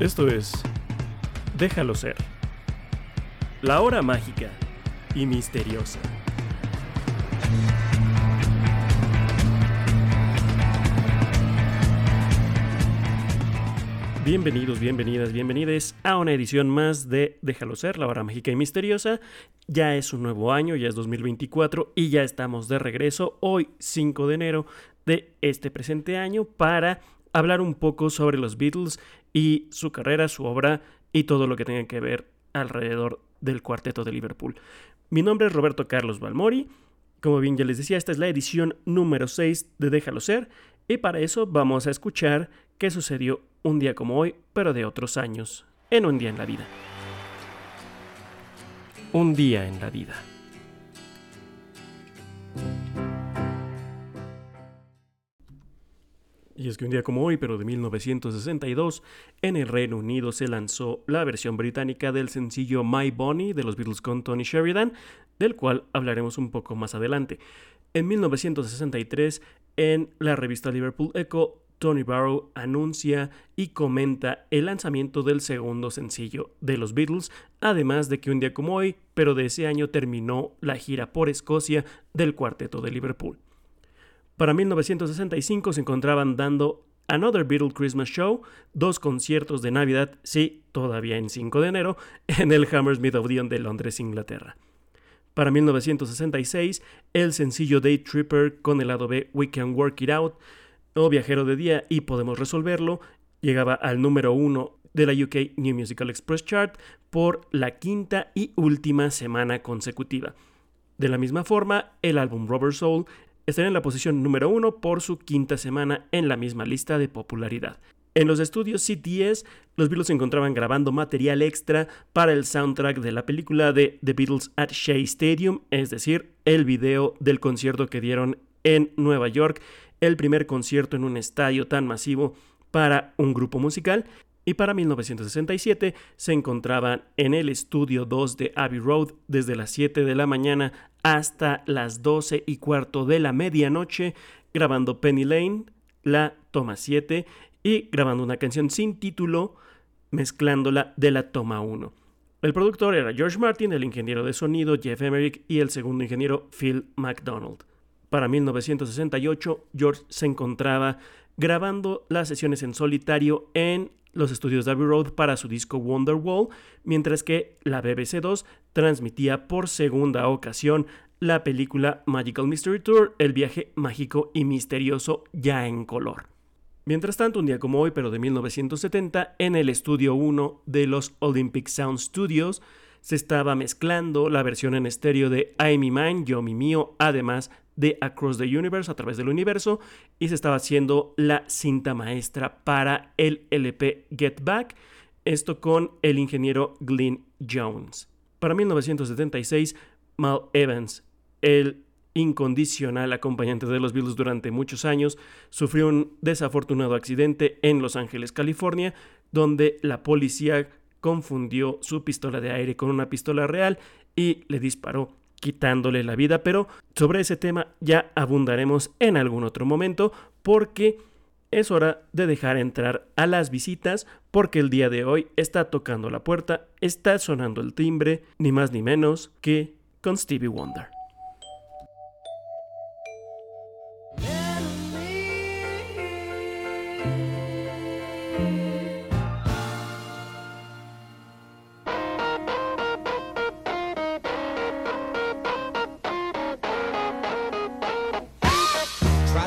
Esto es Déjalo ser. La hora mágica y misteriosa. Bienvenidos, bienvenidas, bienvenides a una edición más de Déjalo ser, la hora mágica y misteriosa. Ya es un nuevo año, ya es 2024 y ya estamos de regreso hoy 5 de enero de este presente año para hablar un poco sobre los Beatles y su carrera, su obra y todo lo que tenga que ver alrededor del cuarteto de Liverpool. Mi nombre es Roberto Carlos Balmori. Como bien ya les decía, esta es la edición número 6 de Déjalo ser y para eso vamos a escuchar qué sucedió un día como hoy, pero de otros años, en un día en la vida. Un día en la vida. Y es que un día como hoy, pero de 1962, en el Reino Unido se lanzó la versión británica del sencillo My Bonnie de los Beatles con Tony Sheridan, del cual hablaremos un poco más adelante. En 1963, en la revista Liverpool Echo, Tony Barrow anuncia y comenta el lanzamiento del segundo sencillo de los Beatles, además de que un día como hoy, pero de ese año terminó la gira por Escocia del cuarteto de Liverpool. Para 1965 se encontraban dando Another Beatle Christmas Show, dos conciertos de Navidad, sí, todavía en 5 de enero, en el Hammersmith Odeon de Londres, Inglaterra. Para 1966, el sencillo Day Tripper con el lado B We Can Work It Out o Viajero de Día y Podemos Resolverlo llegaba al número uno de la UK New Musical Express Chart por la quinta y última semana consecutiva. De la misma forma, el álbum Rubber Soul estaría en la posición número uno por su quinta semana en la misma lista de popularidad. En los estudios CTS, los Beatles se encontraban grabando material extra para el soundtrack de la película de The Beatles at Shea Stadium, es decir, el video del concierto que dieron en Nueva York, el primer concierto en un estadio tan masivo para un grupo musical, y para 1967 se encontraban en el estudio 2 de Abbey Road desde las 7 de la mañana hasta las 12 y cuarto de la medianoche, grabando Penny Lane, la toma 7, y grabando una canción sin título, mezclándola de la toma 1. El productor era George Martin, el ingeniero de sonido Jeff Emerick y el segundo ingeniero Phil MacDonald. Para 1968, George se encontraba grabando las sesiones en solitario en los estudios de Abbey Road para su disco Wonderwall, mientras que la BBC 2 transmitía por segunda ocasión la película Magical Mystery Tour, el viaje mágico y misterioso ya en color. Mientras tanto, un día como hoy, pero de 1970, en el estudio 1 de los Olympic Sound Studios, se estaba mezclando la versión en estéreo de I Me Mine, Yo Mi Mío, además de Across the Universe, a través del universo, y se estaba haciendo la cinta maestra para el LP Get Back, esto con el ingeniero Glyn Jones. Para 1976, Mal Evans, el incondicional acompañante de los Beatles durante muchos años, sufrió un desafortunado accidente en Los Ángeles, California, donde la policía confundió su pistola de aire con una pistola real y le disparó quitándole la vida, pero sobre ese tema ya abundaremos en algún otro momento porque es hora de dejar entrar a las visitas porque el día de hoy está tocando la puerta, está sonando el timbre, ni más ni menos que con Stevie Wonder.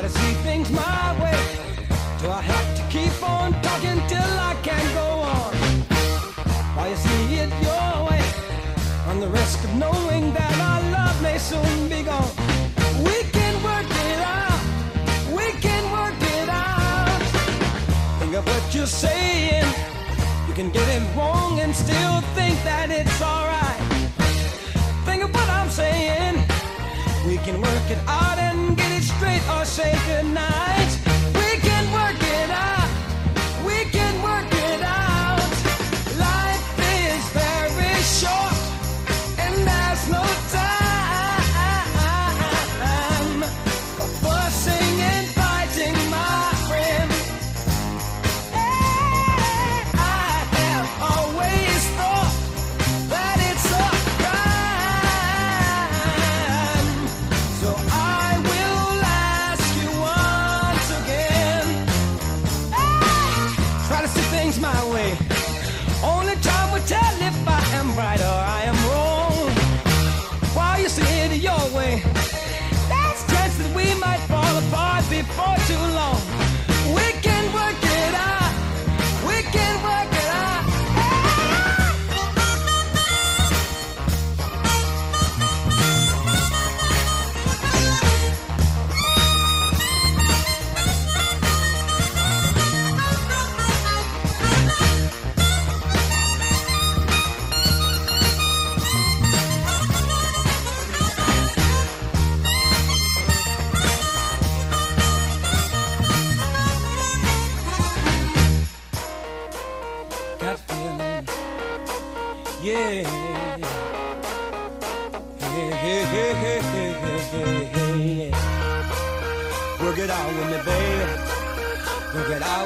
to see things my way. Do I have to keep on talking till I can go on? While you see it your way, on the risk of knowing that our love may soon be gone. We can work it out. We can work it out. Think of what you're saying. You can get it wrong and still think that it's alright. Think of what I'm saying. We can work it out and straight or say goodnight.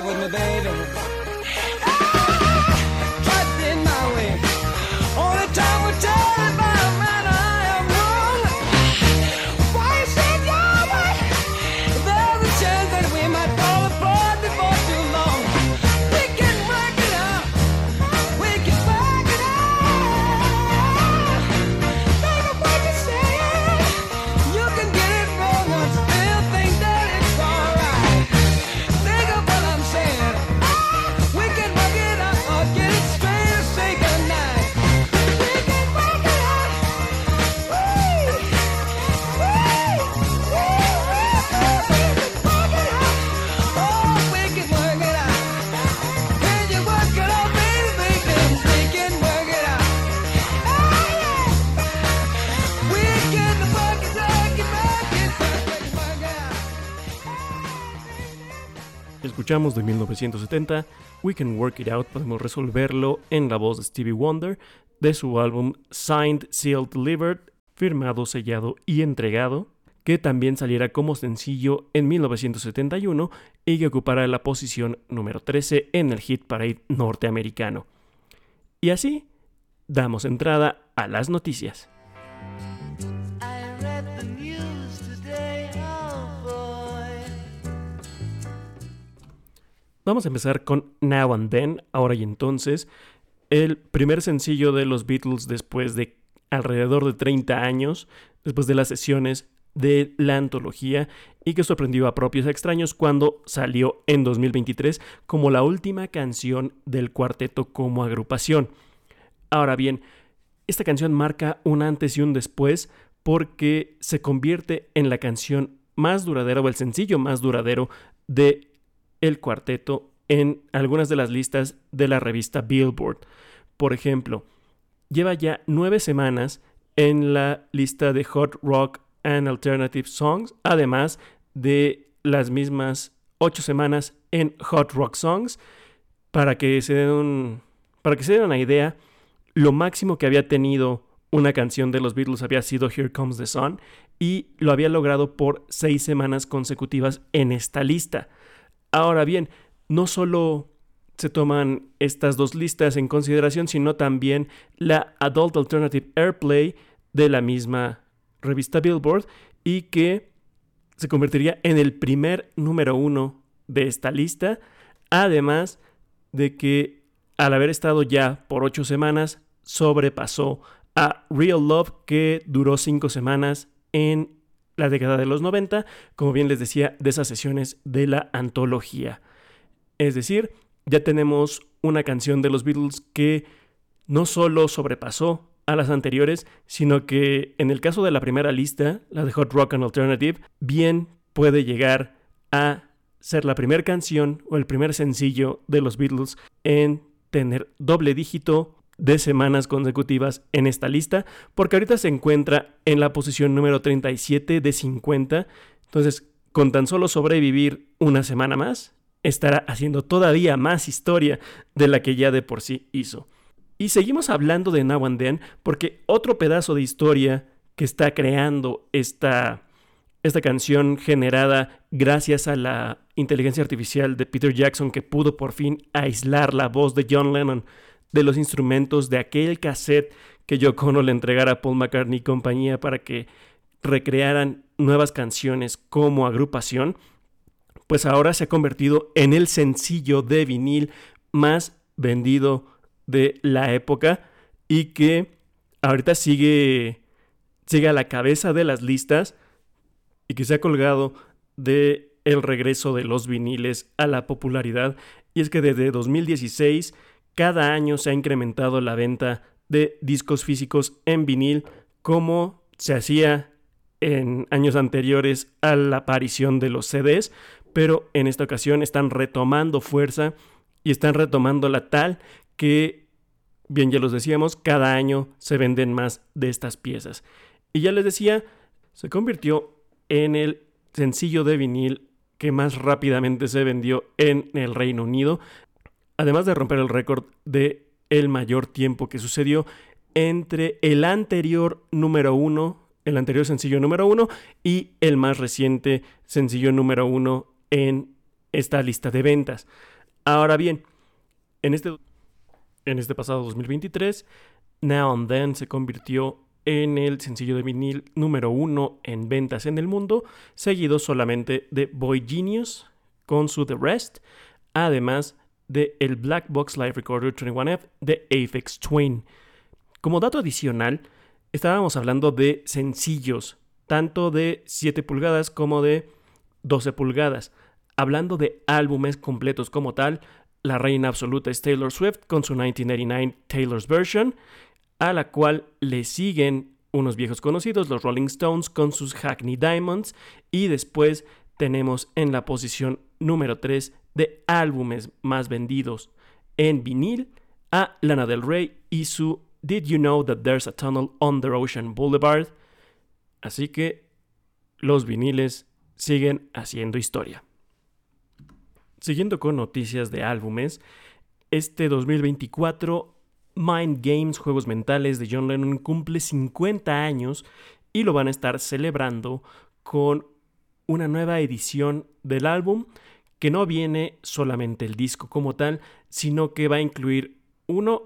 With me, baby. De 1970 We Can Work It Out, podemos resolverlo en la voz de Stevie Wonder de su álbum Signed, Sealed, Delivered, firmado, sellado y entregado, que también saliera como sencillo en 1971 y que ocupará la posición número 13 en el Hit Parade norteamericano. Y así, damos entrada a las noticias. Vamos a empezar con Now and Then, ahora y entonces, el primer sencillo de los Beatles después de alrededor de 30 años, después de las sesiones de la antología y que sorprendió a propios extraños cuando salió en 2023 como la última canción del cuarteto como agrupación. Ahora bien, esta canción marca un antes y un después porque se convierte en la canción más duradera o el sencillo más duradero de el cuarteto en algunas de las listas de la revista Billboard. Por ejemplo, lleva ya nueve semanas en la lista de Hot Rock and Alternative Songs, además de las mismas ocho semanas en Hot Rock Songs, para que se den un- para que se den una idea, lo máximo que había tenido una canción de los Beatles había sido Here Comes the Sun y lo había logrado por seis semanas consecutivas en esta lista. Ahora bien, no solo se toman estas dos listas en consideración, sino también la Adult Alternative Airplay de la misma revista Billboard y que se convertiría en el primer número uno de esta lista, además de que al haber estado ya por ocho semanas, sobrepasó a Real Love que duró cinco semanas en la década de los 90, como bien les decía, de esas sesiones de la antología. Es decir, ya tenemos una canción de los Beatles que no solo sobrepasó a las anteriores, sino que en el caso de la primera lista, la de Hot Rock and Alternative, bien puede llegar a ser la primera canción o el primer sencillo de los Beatles en tener doble dígito de semanas consecutivas en esta lista, porque ahorita se encuentra en la posición número 37 de 50. Entonces, con tan solo sobrevivir una semana más, estará haciendo todavía más historia de la que ya de por sí hizo. Y seguimos hablando de Now and Then porque otro pedazo de historia que está creando esta, esta canción generada gracias a la inteligencia artificial de Peter Jackson que pudo por fin aislar la voz de John Lennon de los instrumentos de aquel cassette que Yoko Ono le entregara a Paul McCartney y compañía para que recrearan nuevas canciones como agrupación, pues ahora se ha convertido en el sencillo de vinil más vendido de la época y que ahorita sigue, sigue a la cabeza de las listas y que se ha colgado de el regreso de los viniles a la popularidad. Y es que desde 2016 cada año se ha incrementado la venta de discos físicos en vinil como se hacía en años anteriores a la aparición de los CDs, pero en esta ocasión están retomando fuerza y están retomando la tal que, bien ya los decíamos, cada año se venden más de estas piezas. Y ya les decía, se convirtió en el sencillo de vinil que más rápidamente se vendió en el Reino Unido, además de romper el récord de el mayor tiempo que sucedió entre el anterior número uno, el anterior sencillo número uno y el más reciente sencillo número uno en esta lista de ventas. Ahora bien, en este, en este pasado 2023, Now and Then se convirtió en el sencillo de vinil número uno en ventas en el mundo, seguido solamente de Boy Genius con su The Rest, además de el Black Box Live Recorder 21F de Aphex Twin. Como dato adicional, estábamos hablando de sencillos, tanto de 7 pulgadas como de 12 pulgadas. Hablando de álbumes completos como tal, la reina absoluta es Taylor Swift con su 1989 Taylor's Version, a la cual le siguen unos viejos conocidos, los Rolling Stones con sus Hackney Diamonds, y después tenemos en la posición número 3 de álbumes más vendidos en vinil a Lana Del Rey y su Did You Know That There's a Tunnel Under Ocean Boulevard. Así que los viniles siguen haciendo historia. Siguiendo con noticias de álbumes, este 2024 Mind Games, Juegos Mentales de John Lennon cumple 50 años y lo van a estar celebrando con una nueva edición del álbum que no viene solamente el disco como tal, sino que va a incluir uno,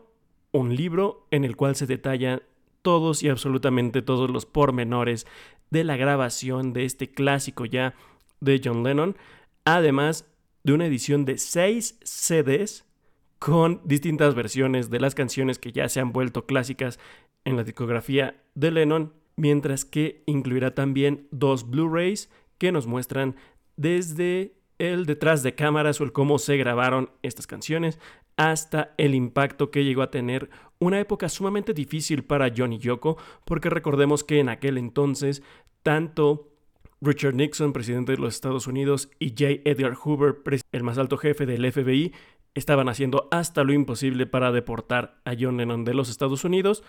un libro en el cual se detallan todos y absolutamente todos los pormenores de la grabación de este clásico ya de John Lennon, además de una edición de seis CDs con distintas versiones de las canciones que ya se han vuelto clásicas en la discografía de Lennon, mientras que incluirá también dos Blu-rays que nos muestran desde el detrás de cámaras o el cómo se grabaron estas canciones, hasta el impacto que llegó a tener una época sumamente difícil para John y Yoko, porque recordemos que en aquel entonces tanto Richard Nixon, presidente de los Estados Unidos, y J. Edgar Hoover, el más alto jefe del FBI, estaban haciendo hasta lo imposible para deportar a John Lennon de los Estados Unidos.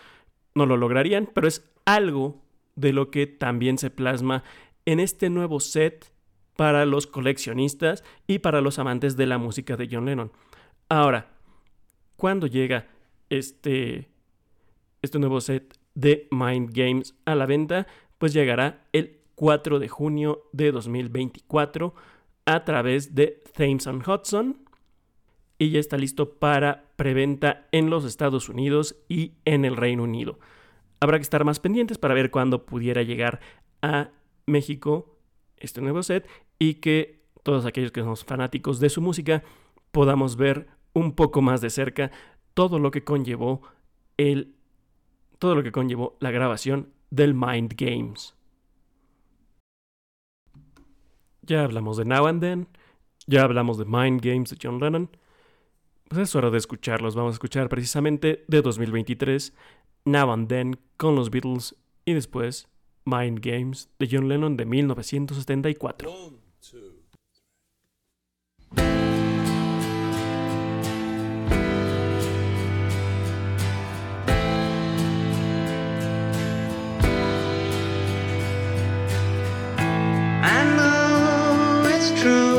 No lo lograrían, pero es algo de lo que también se plasma en este nuevo set para los coleccionistas y para los amantes de la música de John Lennon. Ahora, cuando llega este, este nuevo set de Mind Games a la venta, pues llegará el 4 de junio de 2024 a través de Thames Hudson y ya está listo para preventa en los Estados Unidos y en el Reino Unido. Habrá que estar más pendientes para ver cuándo pudiera llegar a México este nuevo set y que todos aquellos que somos fanáticos de su música podamos ver un poco más de cerca todo lo que conllevó el todo lo que conllevó la grabación del Mind Games. Ya hablamos de Now and Then, ya hablamos de Mind Games de John Lennon. Pues es hora de escucharlos. Vamos a escuchar precisamente de 2023 Now and Then con los Beatles y después Mind Games de John Lennon de 1974. I know it's true.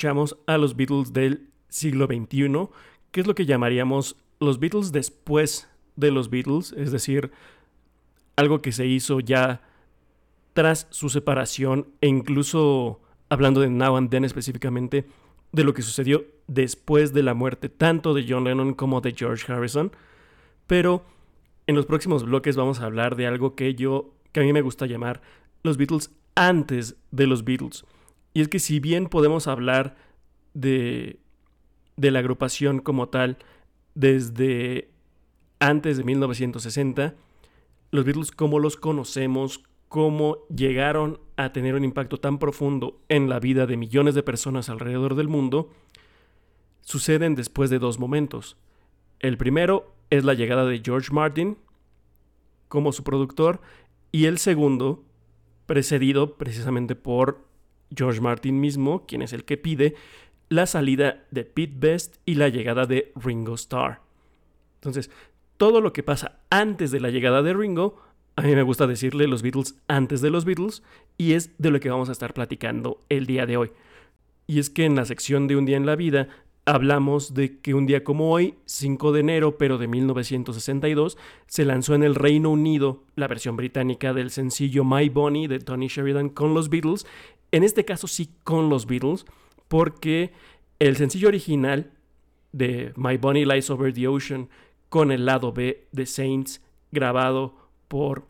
Escuchamos a los Beatles del siglo XXI, que es lo que llamaríamos los Beatles después de los Beatles, es decir, algo que se hizo ya tras su separación e incluso hablando de Now and Then específicamente, de lo que sucedió después de la muerte tanto de John Lennon como de George Harrison. Pero en los próximos bloques vamos a hablar de algo que yo, que a mí me gusta llamar los Beatles antes de los Beatles. Y es que si bien podemos hablar de, de la agrupación como tal desde antes de 1960, los Beatles como los conocemos, cómo llegaron a tener un impacto tan profundo en la vida de millones de personas alrededor del mundo, suceden después de dos momentos. El primero es la llegada de George Martin como su productor y el segundo, precedido precisamente por George Martin mismo, quien es el que pide la salida de Pete Best y la llegada de Ringo Starr. Entonces, todo lo que pasa antes de la llegada de Ringo, a mí me gusta decirle los Beatles antes de los Beatles, y es de lo que vamos a estar platicando el día de hoy. Y es que en la sección de Un día en la vida hablamos de que un día como hoy, 5 de enero, pero de 1962, se lanzó en el Reino Unido la versión británica del sencillo My Bonnie de Tony Sheridan con los Beatles, en este caso sí con los Beatles, porque el sencillo original de My Bonnie Lies Over the Ocean con el lado B de Saints grabado por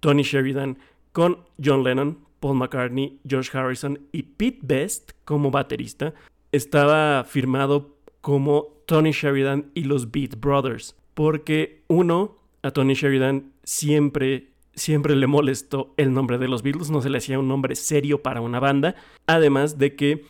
Tony Sheridan con John Lennon, Paul McCartney, George Harrison y Pete Best como baterista, estaba firmado como Tony Sheridan y los Beat Brothers, porque uno, a Tony Sheridan siempre siempre le molestó el nombre de los Beatles, no se le hacía un nombre serio para una banda, además de que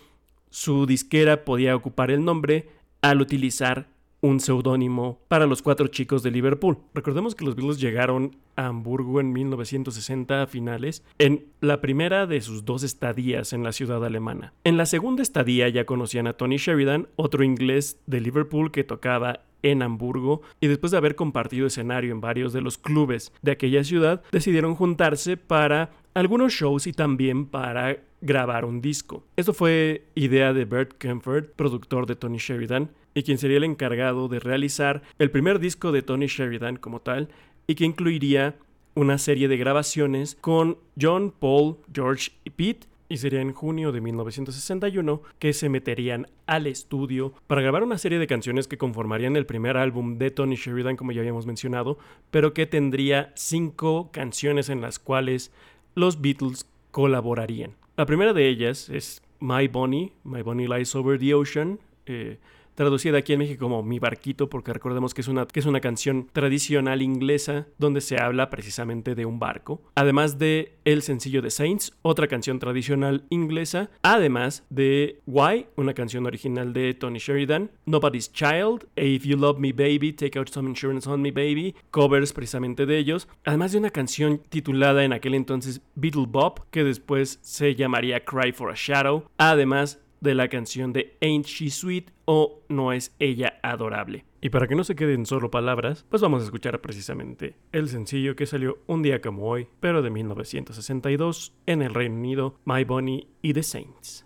su disquera podía ocupar el nombre al utilizar un seudónimo para los cuatro chicos de Liverpool. Recordemos que los Beatles llegaron a Hamburgo en 1960 a finales, en la primera de sus dos estadías en la ciudad alemana. En la segunda estadía ya conocían a Tony Sheridan, otro inglés de Liverpool que tocaba en Hamburgo y después de haber compartido escenario en varios de los clubes de aquella ciudad, decidieron juntarse para algunos shows y también para grabar un disco. Esto fue idea de Bert Kempfert, productor de Tony Sheridan, y quien sería el encargado de realizar el primer disco de Tony Sheridan como tal, y que incluiría una serie de grabaciones con John, Paul, George y Pete, y sería en junio de 1961 que se meterían al estudio para grabar una serie de canciones que conformarían el primer álbum de Tony Sheridan, como ya habíamos mencionado, pero que tendría cinco canciones en las cuales los Beatles colaborarían. La primera de ellas es My Bonnie, My Bonnie Lies Over the Ocean, eh, traducida aquí en México como Mi Barquito, porque recordemos que es, una, que es una canción tradicional inglesa donde se habla precisamente de un barco. Además de el sencillo de Saints, otra canción tradicional inglesa. Además de Why, una canción original de Tony Sheridan. Nobody's Child, If You Love Me Baby, Take Out Some Insurance on Me Baby, covers precisamente de ellos. Además de una canción titulada en aquel entonces Beatle Bob, que después se llamaría Cry for a Shadow. Además de la canción de Ain't She Sweet o No es ella adorable. Y para que no se queden solo palabras, pues vamos a escuchar precisamente el sencillo que salió un día como hoy, pero de 1962 en el Reino Unido, My Bonnie y The Saints.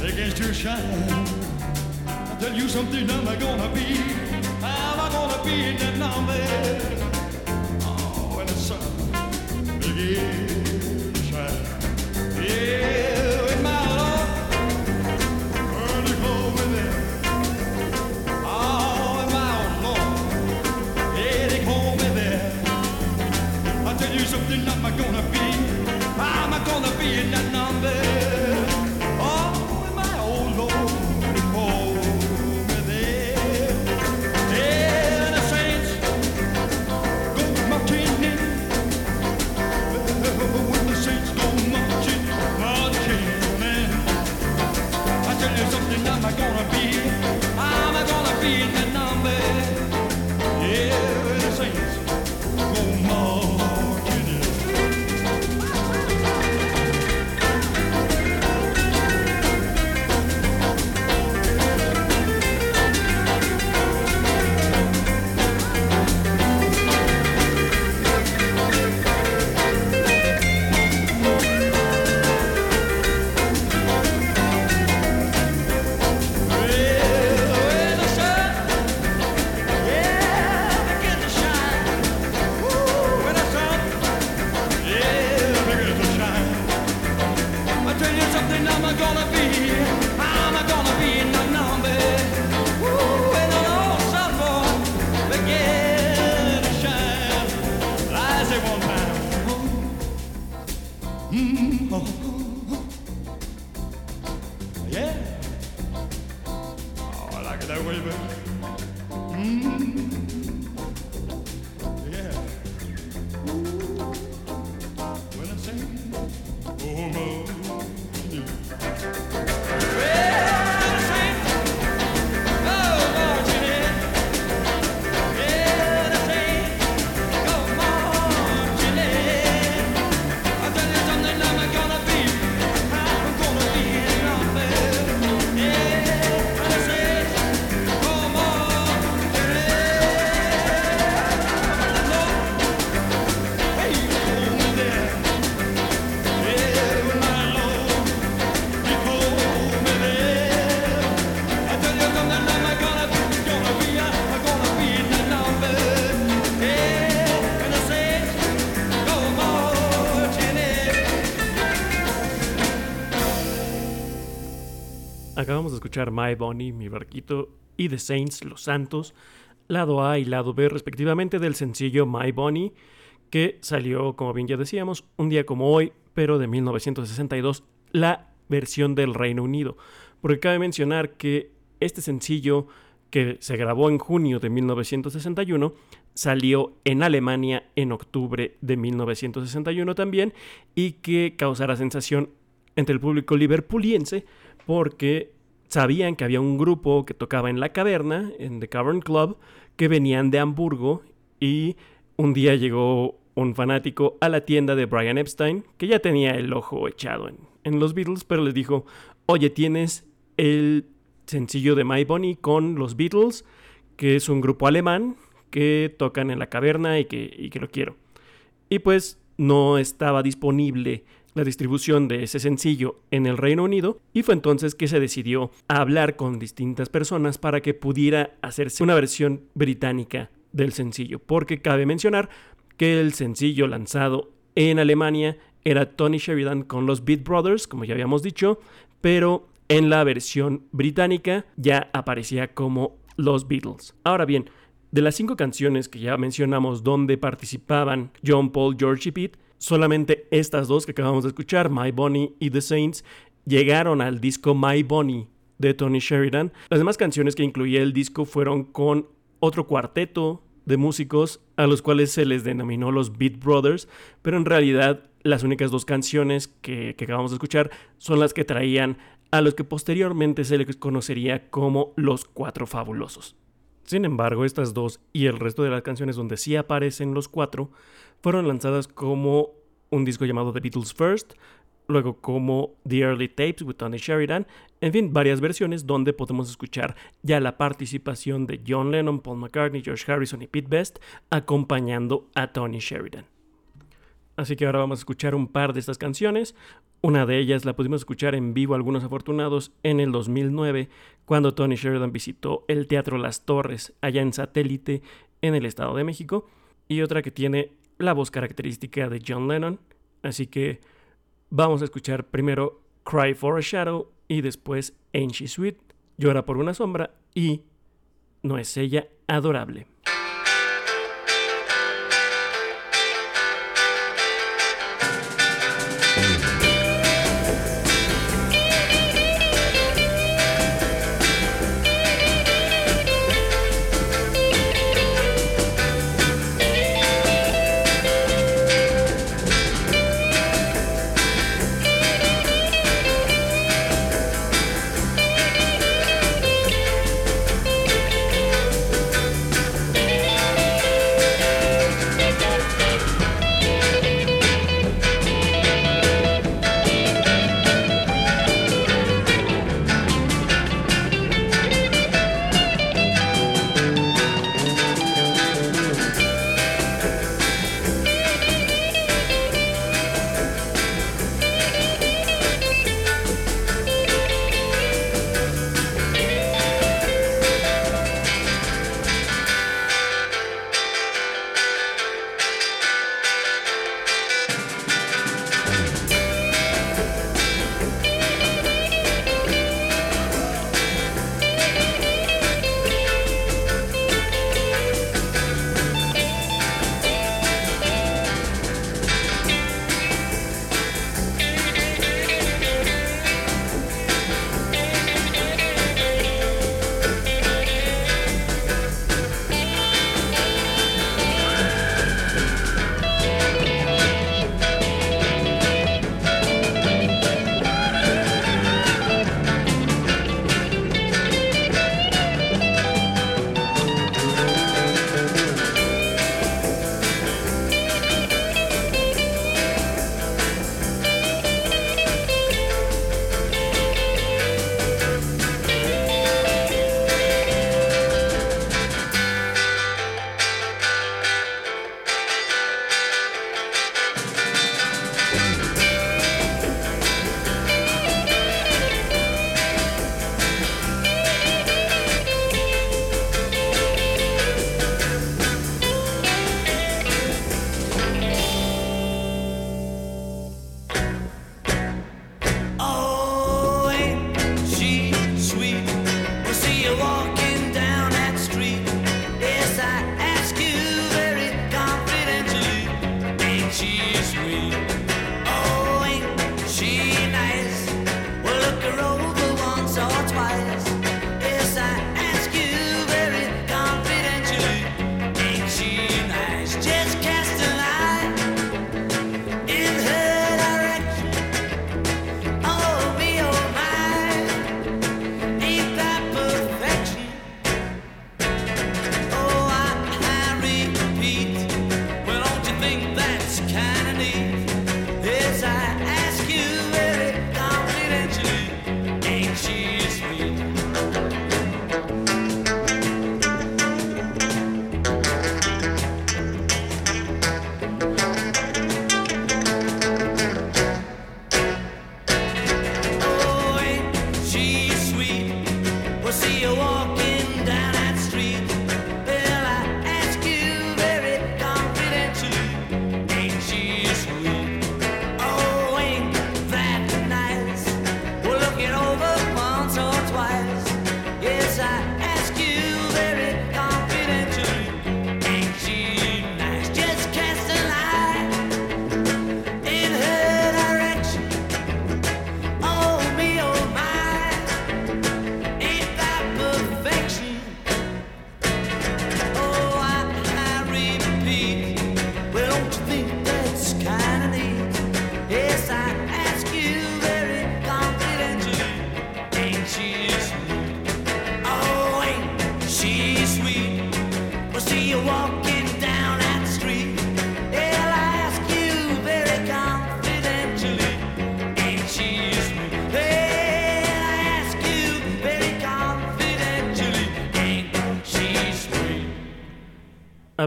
Begins to shine. I'll tell you something, I'm gonna be, I'm gonna be in that number. Oh, when the sun begins to shine. Yeah, with my Lord, early. Oh, with my Lord, yeah, they call you something, I'm gonna be, I'm gonna be in that number. Escuchar My Bonnie, Mi Barquito y The Saints, Los Santos, lado A y lado B respectivamente del sencillo My Bonnie, que salió, como bien ya decíamos, un día como hoy, pero de 1962, la versión del Reino Unido. Porque cabe mencionar que este sencillo, que se grabó en junio de 1961, salió en Alemania en octubre de 1961 también, y que causará sensación entre el público liverpuliense porque sabían que había un grupo que tocaba en la caverna, en The Cavern Club, que venían de Hamburgo y un día llegó un fanático a la tienda de Brian Epstein, que ya tenía el ojo echado en, en los Beatles, pero les dijo, oye, tienes el sencillo de My Bonnie con los Beatles, que es un grupo alemán que tocan en la caverna y que, y que lo quiero. Y pues no estaba disponible la distribución de ese sencillo en el Reino Unido y fue entonces que se decidió a hablar con distintas personas para que pudiera hacerse una versión británica del sencillo, porque cabe mencionar que el sencillo lanzado en Alemania era Tony Sheridan con los Beat Brothers, como ya habíamos dicho, pero en la versión británica ya aparecía como los Beatles. Ahora bien, de las cinco canciones que ya mencionamos donde participaban John Paul, George y Pete, solamente estas dos que acabamos de escuchar, My Bonnie y The Saints, llegaron al disco My Bonnie de Tony Sheridan. Las demás canciones que incluía el disco fueron con otro cuarteto de músicos a los cuales se les denominó los Beat Brothers, pero en realidad las únicas dos canciones que, que acabamos de escuchar son las que traían a los que posteriormente se les conocería como los Cuatro Fabulosos. Sin embargo, estas dos y el resto de las canciones donde sí aparecen los cuatro fueron lanzadas como un disco llamado The Beatles First, luego como The Early Tapes with Tony Sheridan, en fin, varias versiones donde podemos escuchar ya la participación de John Lennon, Paul McCartney, George Harrison y Pete Best acompañando a Tony Sheridan. Así que ahora vamos a escuchar un par de estas canciones. Una de ellas la pudimos escuchar en vivo algunos afortunados en el 2009 cuando Tony Sheridan visitó el Teatro Las Torres allá en Satélite en el Estado de México y otra que tiene la voz característica de John Lennon. Así que vamos a escuchar primero Cry for a Shadow y después Ain't She Sweet, Llora por una sombra y No es ella adorable.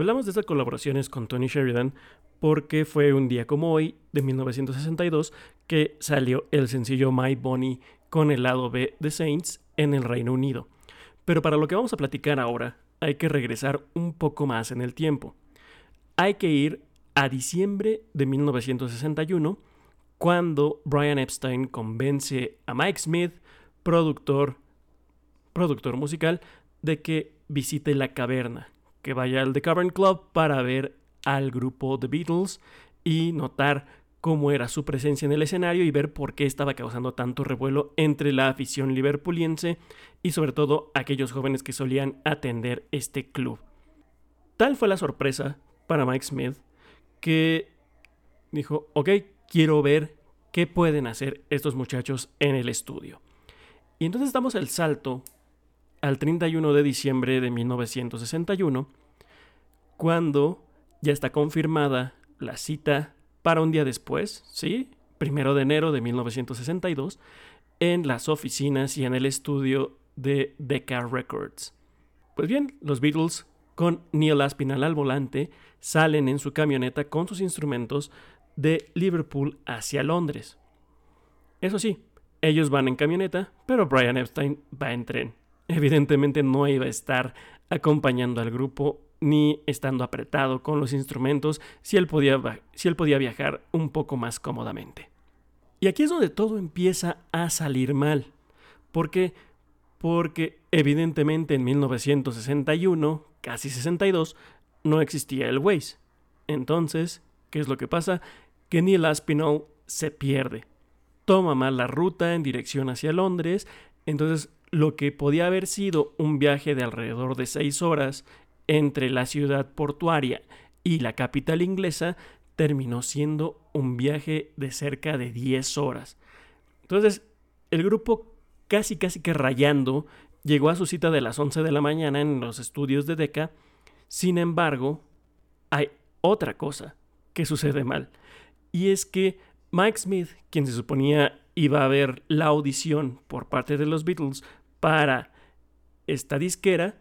Hablamos de estas colaboraciones con Tony Sheridan porque fue un día como hoy, de 1962, que salió el sencillo My Bonnie con el lado B de Saints en el Reino Unido. Pero para lo que vamos a platicar ahora, hay que regresar un poco más en el tiempo. Hay que ir a diciembre de 1961, cuando Brian Epstein convence a Mike Smith, productor, productor musical, de que visite la caverna, que vaya al The Cavern Club para ver al grupo The Beatles y notar cómo era su presencia en el escenario y ver por qué estaba causando tanto revuelo entre la afición liverpuliense y sobre todo aquellos jóvenes que solían atender este club. Tal fue la sorpresa para Mike Smith que dijo, ok, quiero ver qué pueden hacer estos muchachos en el estudio. Y entonces damos el salto al 31 de diciembre de 1961, cuando ya está confirmada la cita para un día después, ¿sí? Primero de enero de 1962, en las oficinas y en el estudio de Decca Records. Pues bien, los Beatles, con Neil Aspinall al volante, salen en su camioneta con sus instrumentos de Liverpool hacia Londres. Eso sí, ellos van en camioneta, pero Brian Epstein va en tren. Evidentemente no iba a estar acompañando al grupo ni estando apretado con los instrumentos si él podía, si él podía viajar un poco más cómodamente. Y aquí es donde todo empieza a salir mal. ¿Por qué? Porque evidentemente en 1961, casi 62, no existía el Waze. Entonces, ¿qué es lo que pasa? Que Neil Aspinall se pierde. Toma mal la ruta en dirección hacia Londres, entonces lo que podía haber sido un viaje de alrededor de 6 horas entre la ciudad portuaria y la capital inglesa terminó siendo un viaje de cerca de 10 horas. Entonces, el grupo casi casi que rayando llegó a su cita de las 11 de la mañana en los estudios de Decca. Sin embargo, hay otra cosa que sucede mal. Y es que Mike Smith, quien se suponía iba a ver la audición por parte de los Beatles para esta disquera,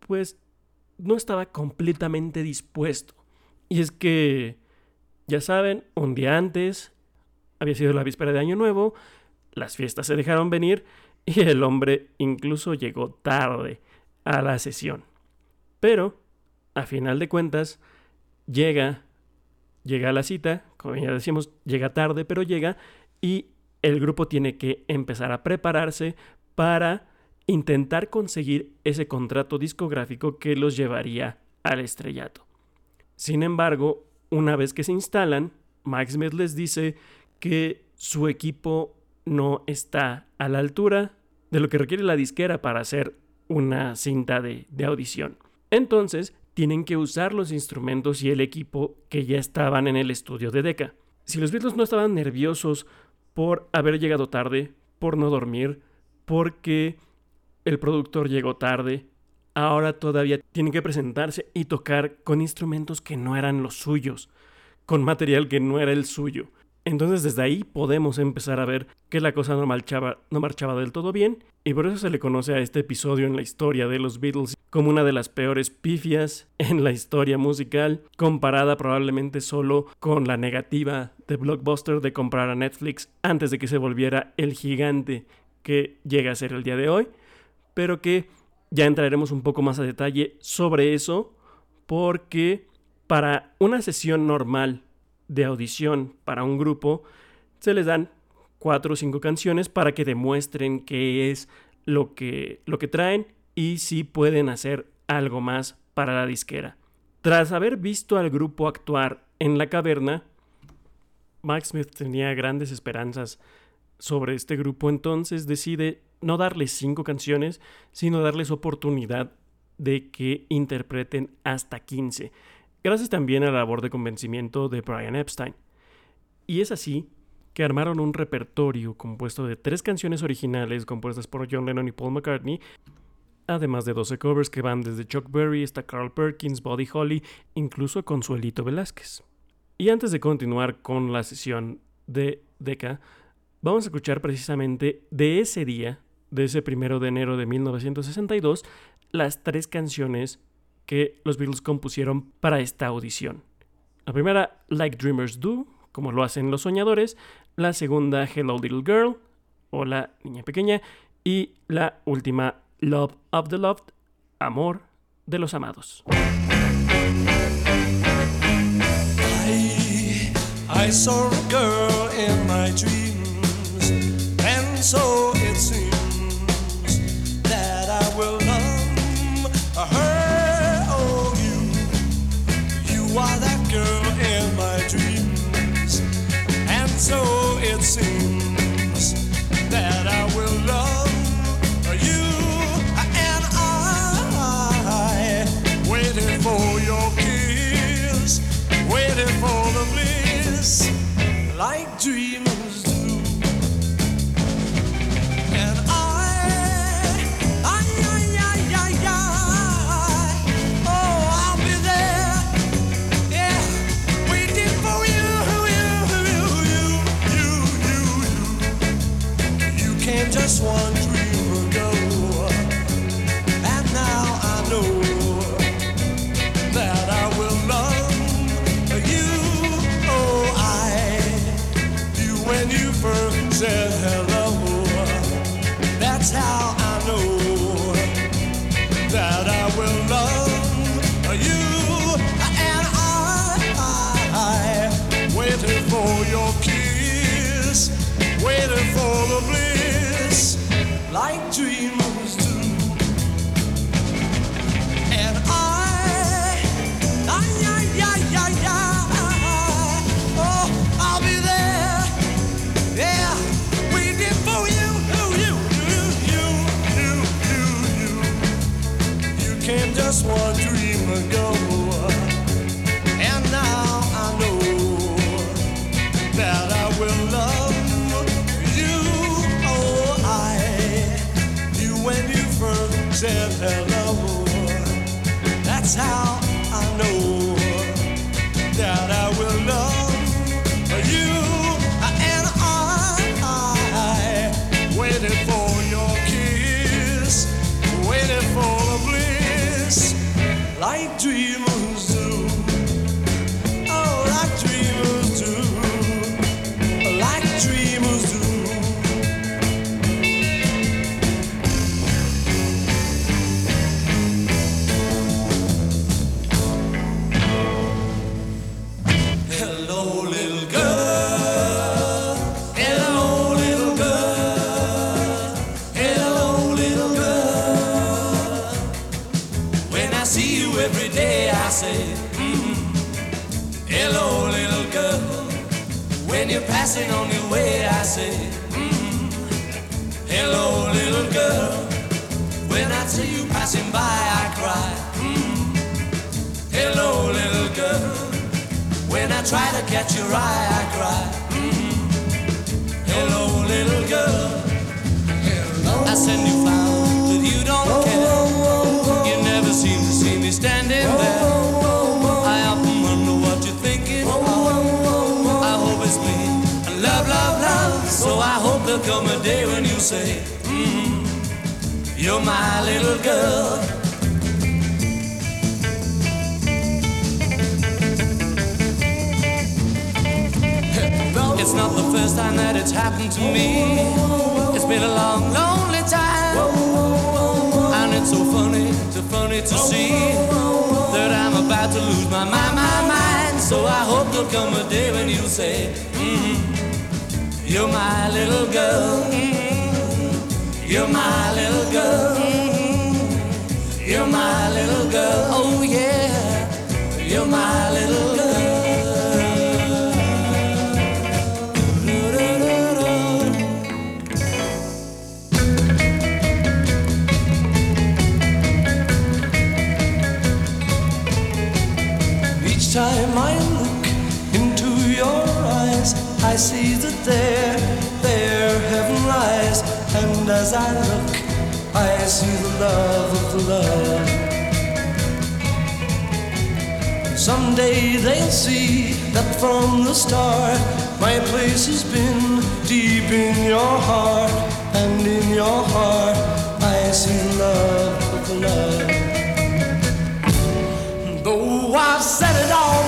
pues no estaba completamente dispuesto. Y es que, ya saben, un día antes, había sido la víspera de Año Nuevo, las fiestas se dejaron venir y el hombre incluso llegó tarde a la sesión. Pero, a final de cuentas, llega, llega a la cita, como ya decíamos, llega tarde, pero llega y el grupo tiene que empezar a prepararse para intentar conseguir ese contrato discográfico que los llevaría al estrellato. Sin embargo, una vez que se instalan, Mike Smith les dice que su equipo no está a la altura de lo que requiere la disquera para hacer una cinta de, de audición. Entonces, tienen que usar los instrumentos y el equipo que ya estaban en el estudio de Decca. Si los Beatles no estaban nerviosos por haber llegado tarde, por no dormir, porque el productor llegó tarde, ahora todavía tienen que presentarse y tocar con instrumentos que no eran los suyos, con material que no era el suyo. Entonces desde ahí podemos empezar a ver que la cosa no marchaba, no marchaba del todo bien y por eso se le conoce a este episodio en la historia de los Beatles como una de las peores pifias en la historia musical, comparada probablemente solo con la negativa de Blockbuster de comprar a Netflix antes de que se volviera el gigante que llega a ser el día de hoy pero que ya entraremos un poco más a detalle sobre eso, porque para una sesión normal de audición para un grupo, se les dan cuatro o cinco canciones para que demuestren qué es lo que, lo que traen y si pueden hacer algo más para la disquera. Tras haber visto al grupo actuar en la caverna, Mike Smith tenía grandes esperanzas sobre este grupo, entonces decide no darles cinco canciones, sino darles oportunidad de que interpreten hasta 15, gracias también a la labor de convencimiento de Brian Epstein. Y es así que armaron un repertorio compuesto de tres canciones originales compuestas por John Lennon y Paul McCartney, además de 12 covers que van desde Chuck Berry hasta Carl Perkins, Buddy Holly, incluso Consuelito Velázquez. Y antes de continuar con la sesión de Decca, vamos a escuchar precisamente de ese día de ese primero de enero de 1962 las tres canciones que los Beatles compusieron para esta audición. La primera, Like Dreamers Do, como lo hacen los soñadores. La segunda, Hello Little Girl, o la niña pequeña. Y la última, Love of the Loved, amor de los amados. And first just one dream ago, and now I know that I will love you. Oh, I knew when you first said hello. I try to catch your eye, I cry. mm Hello, little girl. I send you flowers, but you don't care. You never seem to see me standing there. I often wonder what you're thinking. I hope it's me. And love, love, love. So I hope there'll come a day when you say, mm, You're my little girl. It's not the first time that it's happened to me. It's been a long, lonely time. And it's so funny, so funny to see that I'm about to lose my mind, my mind. So I hope there'll come a day when you say, mm, You're my little girl. Mm, You're my little And as I look, I see the love of love. Someday they'll see that from the start, my place has been deep in your heart. And in your heart, I see love of the love. said it all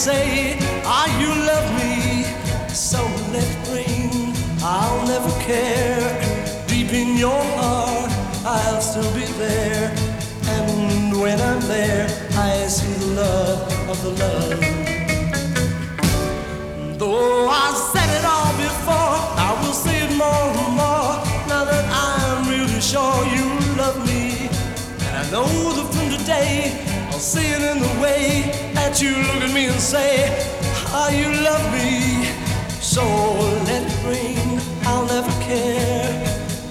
say, Ah, you love me. So let it rain, I'll never care. Deep in your heart, I'll still be there. And when I'm there, I see the love of the love. Though I said it all before, I will say it more and more. Now that I'm really sure you love me. And I know that from today, I'll see it in the way that you look at me and say, How you love me. So let it rain, I'll never care.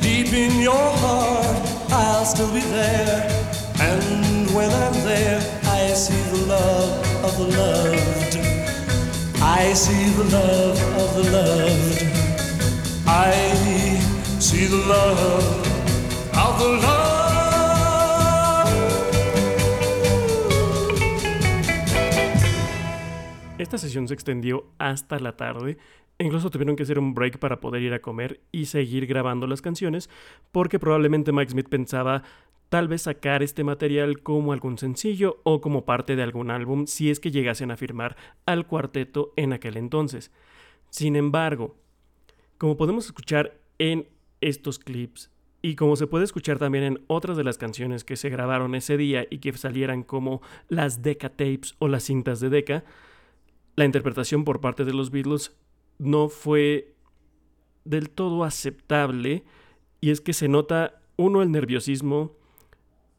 Deep in your heart, I'll still be there. And when I'm there, I see the love of the loved. I see the love of the loved. I see the love of the loved. Esta sesión se extendió hasta la tarde. Incluso tuvieron que hacer un break para poder ir a comer y seguir grabando las canciones, porque probablemente Mike Smith pensaba tal vez sacar este material como algún sencillo o como parte de algún álbum si es que llegasen a firmar al cuarteto en aquel entonces. Sin embargo, como podemos escuchar en estos clips y como se puede escuchar también en otras de las canciones que se grabaron ese día y que salieran como las Decca Tapes o las cintas de Decca, la interpretación por parte de los Beatles no fue del todo aceptable y es que se nota uno el nerviosismo,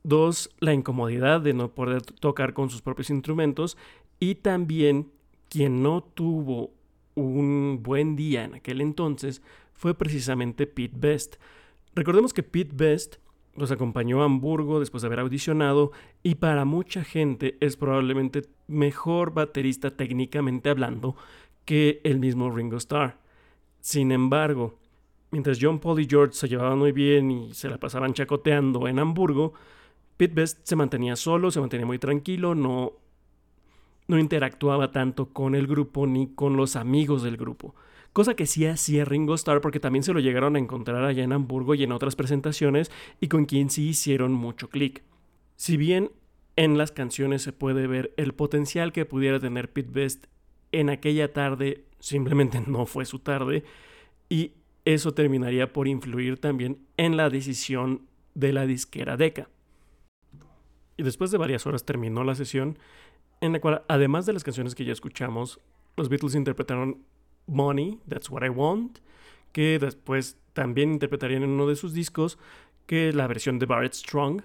dos la incomodidad de no poder tocar con sus propios instrumentos y también quien no tuvo un buen día en aquel entonces fue precisamente Pete Best. Recordemos que Pete Best los acompañó a Hamburgo después de haber audicionado y para mucha gente es probablemente mejor baterista técnicamente hablando que el mismo Ringo Starr. Sin embargo, mientras John Paul y George se llevaban muy bien y se la pasaban chacoteando en Hamburgo, Pete Best se mantenía solo, se mantenía muy tranquilo, no, no interactuaba tanto con el grupo ni con los amigos del grupo. Cosa que sí hacía Ringo Starr porque también se lo llegaron a encontrar allá en Hamburgo y en otras presentaciones y con quien sí hicieron mucho clic. Si bien en las canciones se puede ver el potencial que pudiera tener Pete Best en aquella tarde, simplemente no fue su tarde y eso terminaría por influir también en la decisión de la disquera Decca. Y después de varias horas terminó la sesión en la cual, además de las canciones que ya escuchamos, los Beatles interpretaron Money, That's What I Want, que después también interpretarían en uno de sus discos, que la versión de Barrett Strong.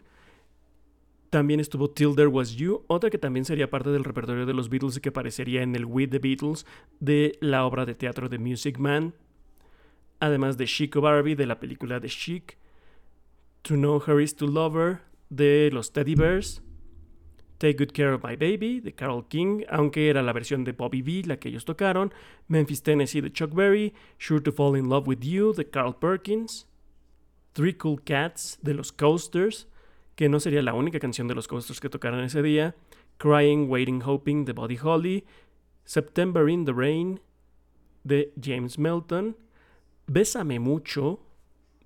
También estuvo Till There Was You, otra que también sería parte del repertorio de los Beatles y que aparecería en el With the Beatles de la obra de teatro de Music Man. Además de Chico Barbie de la película de Chic. To Know Her Is to Love Her de los Teddy Bears. Take Good Care of My Baby de Carol King, aunque era la versión de Bobby B la que ellos tocaron, Memphis, Tennessee de Chuck Berry, Sure to Fall in Love with You de Carl Perkins, Three Cool Cats de los Coasters, que no sería la única canción de los Coasters que tocaron ese día, Crying, Waiting, Hoping de Buddy Holly, September in the Rain de James Melton, Bésame mucho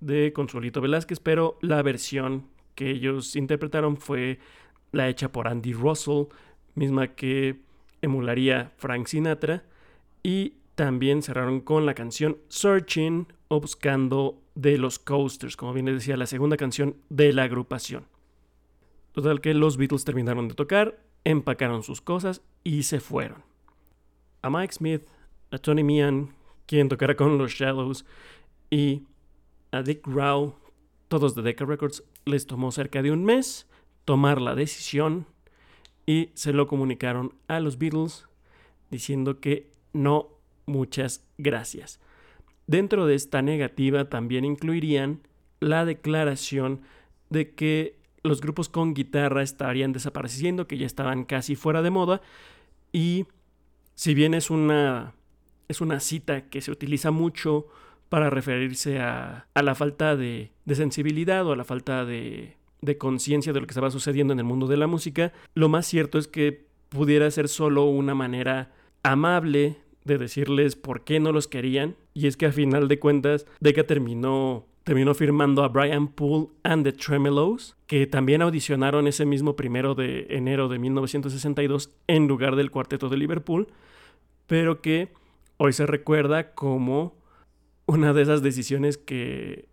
de Consuelito Velázquez, pero la versión que ellos interpretaron fue la hecha por Andy Russell, misma que emularía Frank Sinatra, y también cerraron con la canción Searching o Buscando de los Coasters, como bien les decía, la segunda canción de la agrupación. Total que los Beatles terminaron de tocar, empacaron sus cosas y se fueron. A Mike Smith, a Tony Meehan, quien tocará con los Shadows, y a Dick Rao, todos de Decca Records, les tomó cerca de un mes tomar la decisión y se lo comunicaron a los Beatles diciendo que no, muchas gracias. Dentro de esta negativa también incluirían la declaración de que los grupos con guitarra estarían desapareciendo, que ya estaban casi fuera de moda y si bien es una es una cita que se utiliza mucho para referirse a, a la falta de, de sensibilidad o a la falta de, de conciencia de lo que estaba sucediendo en el mundo de la música, lo más cierto es que pudiera ser solo una manera amable de decirles por qué no los querían. Y es que a final de cuentas, Decca terminó, terminó firmando a Brian Poole and the Tremelows, que también audicionaron ese mismo primero de enero de 1962 en lugar del cuarteto de Liverpool, pero que hoy se recuerda como una de esas decisiones que,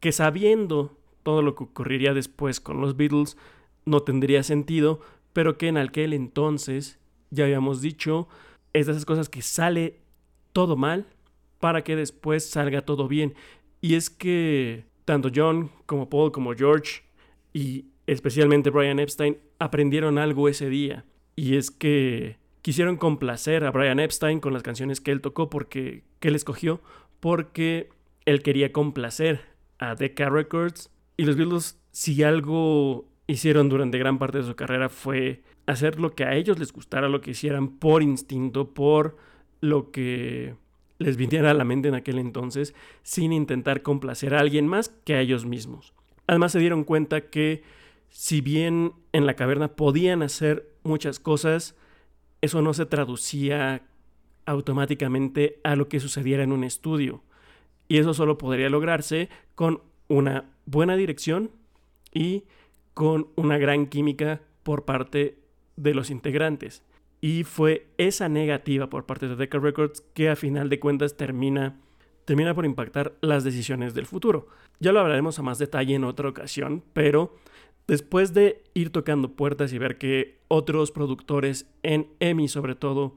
que sabiendo todo lo que ocurriría después con los Beatles no tendría sentido, pero que en aquel entonces, ya habíamos dicho, es de esas cosas que sale todo mal para que después salga todo bien. Y es que tanto John como Paul como George y especialmente Brian Epstein aprendieron algo ese día. Y es que quisieron complacer a Brian Epstein con las canciones que él tocó porque que él escogió porque él quería complacer a Decca Records y los Beatles si algo hicieron durante gran parte de su carrera fue hacer lo que a ellos les gustara, lo que hicieran por instinto, por lo que les viniera a la mente en aquel entonces, sin intentar complacer a alguien más que a ellos mismos. Además se dieron cuenta que si bien en la caverna podían hacer muchas cosas, eso no se traducía automáticamente a lo que sucediera en un estudio. Y eso solo podría lograrse con una buena dirección y con una gran química por parte de los integrantes. Y fue esa negativa por parte de Decca Records que a final de cuentas termina, termina por impactar las decisiones del futuro. Ya lo hablaremos a más detalle en otra ocasión, pero después de ir tocando puertas y ver que otros productores en EMI sobre todo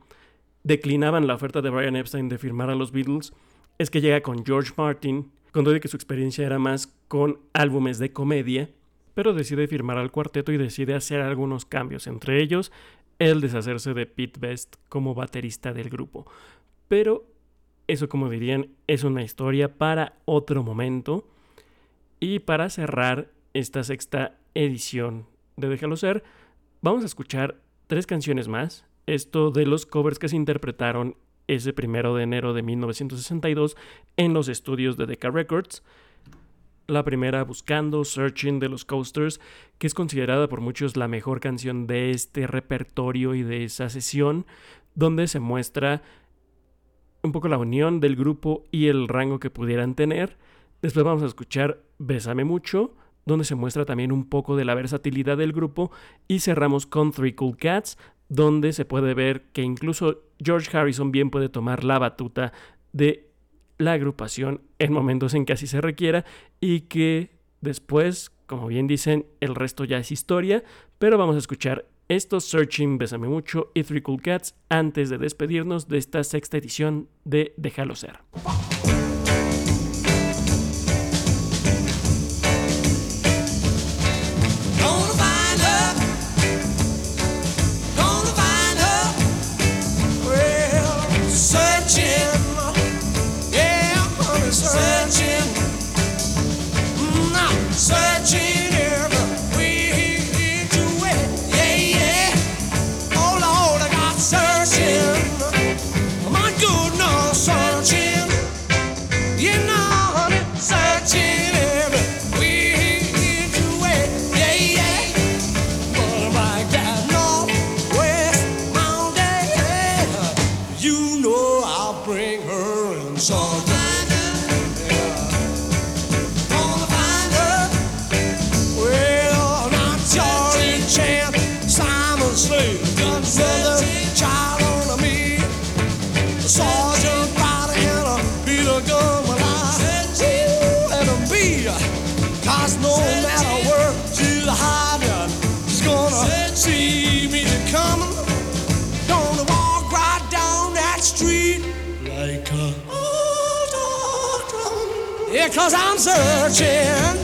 declinaban la oferta de Brian Epstein de firmar a los Beatles, es que llega con George Martin, con todo de que su experiencia era más con álbumes de comedia, pero decide firmar al cuarteto y decide hacer algunos cambios, entre ellos el deshacerse de Pete Best como baterista del grupo. Pero eso, como dirían, es una historia para otro momento. Y para cerrar esta sexta edición de Déjalo Ser, vamos a escuchar tres canciones más. Esto de los covers que se interpretaron ese primero de enero de 1962 en los estudios de Decca Records. La primera, Buscando, Searching de los Coasters, que es considerada por muchos la mejor canción de este repertorio y de esa sesión, donde se muestra un poco la unión del grupo y el rango que pudieran tener. Después vamos a escuchar Bésame mucho, donde se muestra también un poco de la versatilidad del grupo. Y cerramos con Three Cool Cats, donde se puede ver que incluso George Harrison bien puede tomar la batuta de la agrupación en momentos en que así se requiera y que después, como bien dicen, el resto ya es historia, pero vamos a escuchar estos Searching, Bésame Mucho y Three Cool Cats antes de despedirnos de esta sexta edición de Déjalo Ser. Cause I'm searching.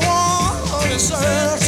Oh, I'm searching.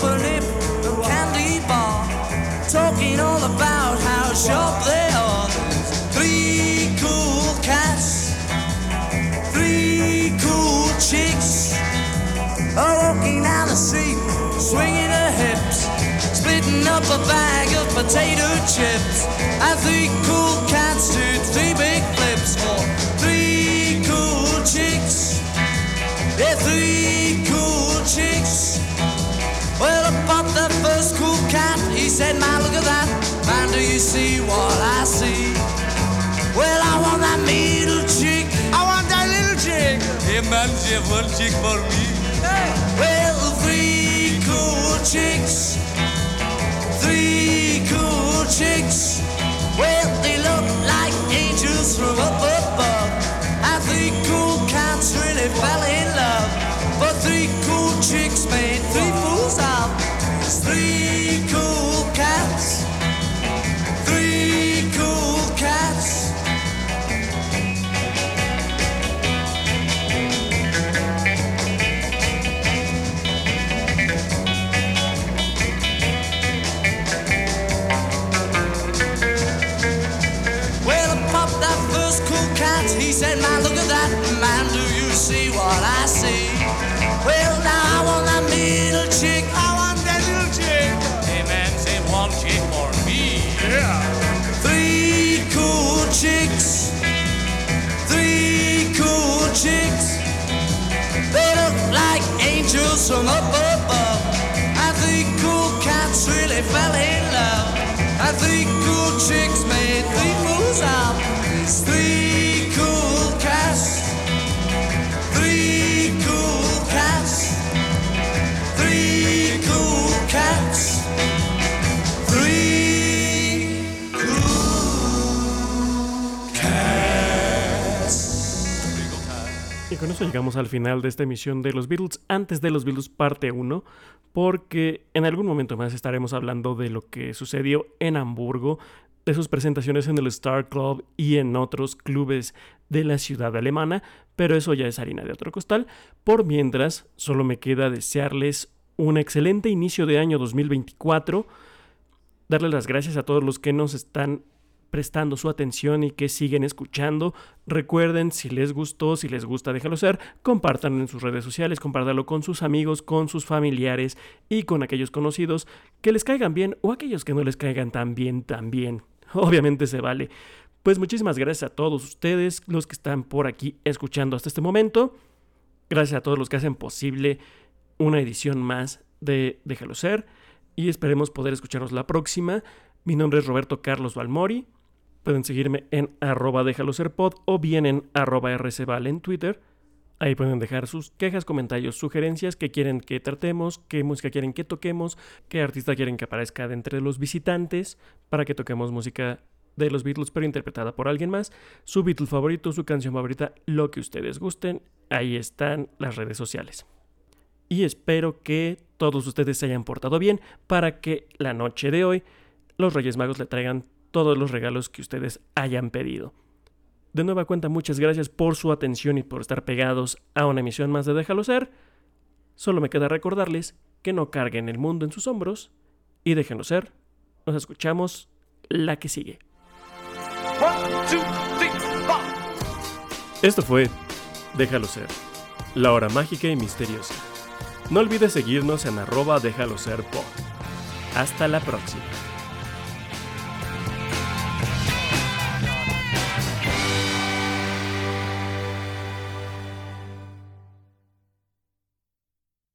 candy bar, talking all about how sharp they are. Three cool cats, three cool chicks are walking down the street, swinging their hips, splitting up a bag of potato chips. And three cool cats do three big flips for three cool chicks. Yeah, three see what I see. Well, I want that middle chick. I want that little chick. Hey, man, she one chick for me. Hey. Well, three cool chicks. Three cool chicks. Well, they look like angels from up above. I think cool cats really fell in. said, man, look at that man, do you see what I see? Well, now I want that middle chick, I want that little chick. Hey, man, say one chick for me. Yeah. Three cool chicks, three cool chicks. They look like angels from up above. I think cool cats really fell in love. I think cool chicks. Y con eso llegamos al final de esta emisión de los Beatles, antes de los Beatles parte 1, porque en algún momento más estaremos hablando de lo que sucedió en Hamburgo, de sus presentaciones en el Star Club y en otros clubes de la ciudad alemana, pero eso ya es harina de otro costal. Por mientras, solo me queda desearles un excelente inicio de año 2024, darles las gracias a todos los que nos están prestando su atención y que siguen escuchando. Recuerden, si les gustó, si les gusta, déjalo ser, compártanlo en sus redes sociales, compártanlo con sus amigos, con sus familiares y con aquellos conocidos que les caigan bien o aquellos que no les caigan tan bien también. Obviamente se vale. Pues muchísimas gracias a todos ustedes, los que están por aquí escuchando hasta este momento. Gracias a todos los que hacen posible una edición más de Déjalo ser y esperemos poder escucharnos la próxima. Mi nombre es Roberto Carlos Balmori. Pueden seguirme en arroba déjalo ser pod o bien en arroba en Twitter. Ahí pueden dejar sus quejas, comentarios, sugerencias, que quieren que tratemos, qué música quieren que toquemos, qué artista quieren que aparezca de entre los visitantes para que toquemos música de los Beatles pero interpretada por alguien más, su Beatle favorito, su canción favorita, lo que ustedes gusten. Ahí están las redes sociales. Y espero que todos ustedes se hayan portado bien para que la noche de hoy los Reyes Magos le traigan todos los regalos que ustedes hayan pedido. De nueva cuenta, muchas gracias por su atención y por estar pegados a una emisión más de Déjalo Ser. Solo me queda recordarles que no carguen el mundo en sus hombros y déjenlo ser. Nos escuchamos la que sigue. Esto fue Déjalo Ser, la hora mágica y misteriosa. No olvides seguirnos en arroba déjalo ser pod. Hasta la próxima.